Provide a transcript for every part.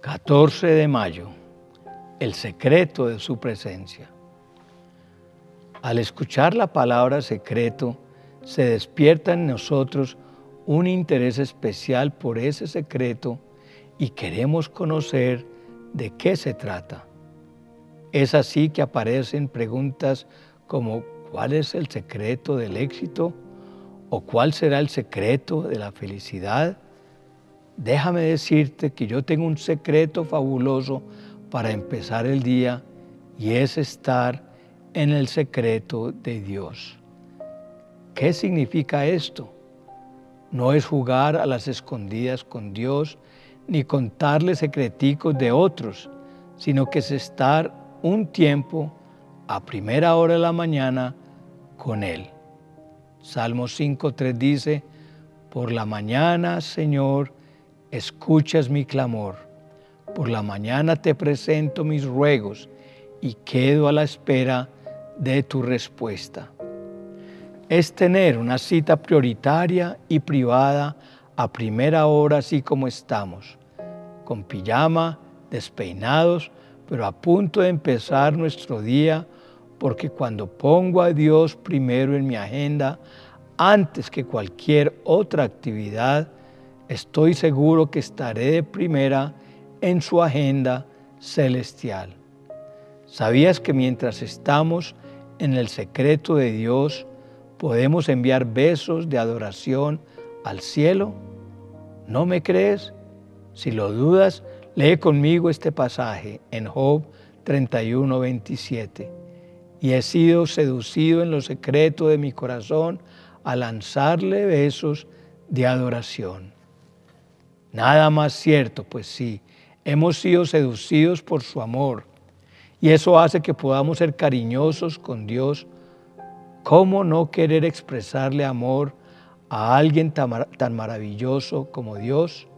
14 de mayo, el secreto de su presencia. Al escuchar la palabra secreto, se despierta en nosotros un interés especial por ese secreto y queremos conocer de qué se trata. Es así que aparecen preguntas como ¿cuál es el secreto del éxito? ¿O cuál será el secreto de la felicidad? Déjame decirte que yo tengo un secreto fabuloso para empezar el día y es estar en el secreto de Dios. ¿Qué significa esto? No es jugar a las escondidas con Dios ni contarle secreticos de otros, sino que es estar un tiempo a primera hora de la mañana con Él. Salmo 5.3 dice, por la mañana, Señor, escuchas mi clamor. Por la mañana te presento mis ruegos y quedo a la espera de tu respuesta. Es tener una cita prioritaria y privada a primera hora así como estamos, con pijama, despeinados, pero a punto de empezar nuestro día, porque cuando pongo a Dios primero en mi agenda, antes que cualquier otra actividad, estoy seguro que estaré de primera en su agenda celestial. ¿Sabías que mientras estamos en el secreto de Dios, podemos enviar besos de adoración al cielo? ¿No me crees? Si lo dudas, lee conmigo este pasaje en Job 31, 27. Y he sido seducido en lo secreto de mi corazón a lanzarle besos de adoración. Nada más cierto, pues sí, hemos sido seducidos por su amor y eso hace que podamos ser cariñosos con Dios. ¿Cómo no querer expresarle amor a alguien tan, maravilloso como Dios?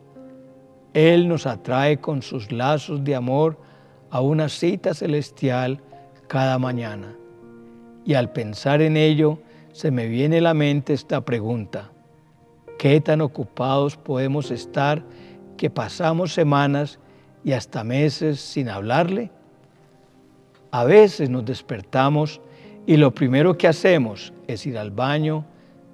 Él nos atrae con sus lazos de amor a una cita celestial cada mañana. Y al pensar en ello, se me viene a la mente esta pregunta. ¿Qué tan ocupados podemos estar que pasamos semanas y hasta meses sin hablarle? A veces nos despertamos y lo primero que hacemos es ir al baño,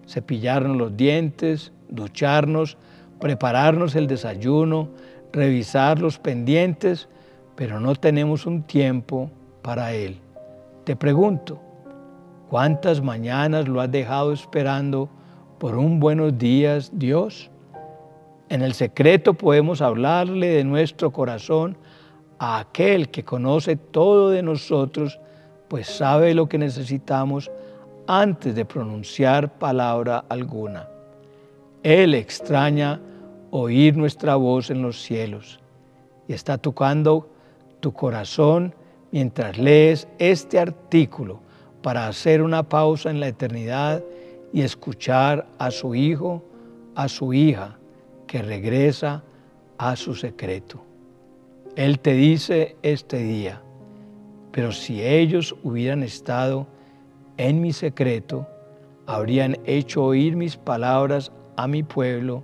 cepillarnos los dientes, ducharnos, prepararnos el desayuno, revisar los pendientes, pero no tenemos un tiempo para Él. Te pregunto, ¿cuántas mañanas lo has dejado esperando por un buenos días, Dios. En el secreto podemos hablarle de nuestro corazón a aquel que conoce todo de nosotros, pues sabe lo que necesitamos antes de pronunciar palabra alguna. Él extraña oír nuestra voz en los cielos y está tocando tu corazón mientras lees este artículo para hacer una pausa en la eternidad y escuchar a su hijo, a su hija, que regresa a su secreto. Él te dice este día, pero si ellos hubieran estado en mi secreto, habrían hecho oír mis palabras a mi pueblo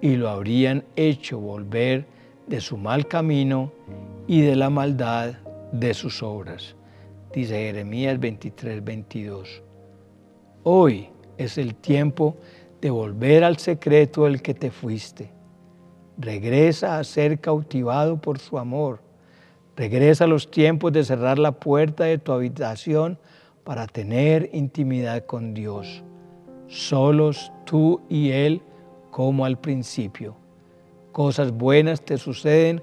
y lo habrían hecho volver de su mal camino y de la maldad de sus obras. Dice Jeremías 23, 22. Hoy es el tiempo de volver al secreto del que te fuiste. Regresa a ser cautivado por su amor. Regresa a los tiempos de cerrar la puerta de tu habitación para tener intimidad con Dios. Solos tú y Él como al principio. Cosas buenas te suceden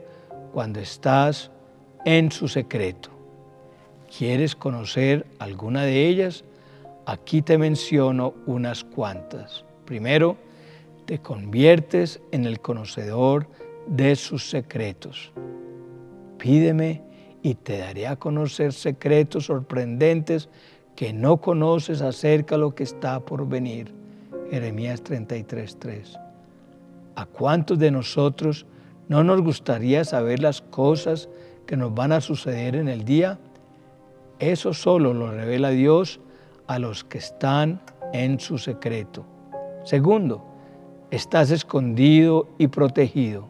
cuando estás en su secreto. ¿Quieres conocer alguna de ellas? Aquí te menciono unas cuantas. Primero, te conviertes en el conocedor de sus secretos. Pídeme y te daré a conocer secretos sorprendentes que no conoces acerca de lo que está por venir. Jeremías 33:3. ¿A cuántos de nosotros no nos gustaría saber las cosas que nos van a suceder en el día? Eso solo lo revela Dios a los que están en su secreto. Segundo, estás escondido y protegido.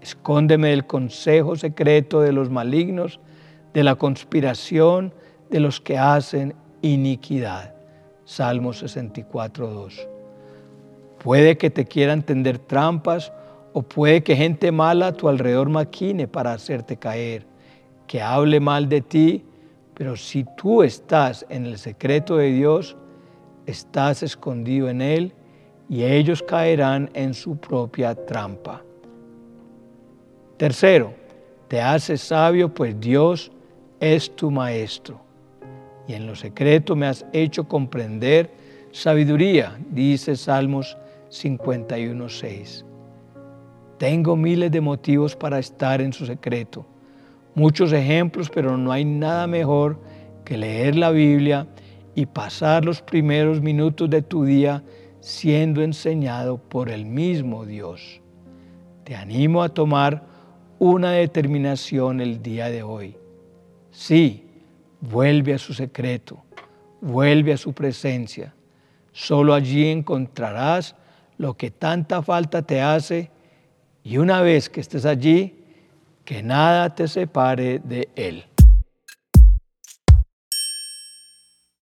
Escóndeme del consejo secreto de los malignos, de la conspiración de los que hacen iniquidad. Salmo 64, 2. Puede que te quieran tender trampas o puede que gente mala a tu alrededor maquine para hacerte caer, que hable mal de ti, pero si tú estás en el secreto de Dios, estás escondido en Él y ellos caerán en su propia trampa. Tercero, te haces sabio, pues Dios es tu maestro. Y en lo secreto me has hecho comprender sabiduría, dice Salmos 51.6. Tengo miles de motivos para estar en su secreto, muchos ejemplos, pero no hay nada mejor que leer la Biblia y pasar los primeros minutos de tu día siendo enseñado por el mismo Dios. Te animo a tomar una determinación el día de hoy. Sí, vuelve a su secreto, vuelve a su presencia. Solo allí encontrarás lo que tanta falta te hace y una vez que estés allí, que nada te separe de Él.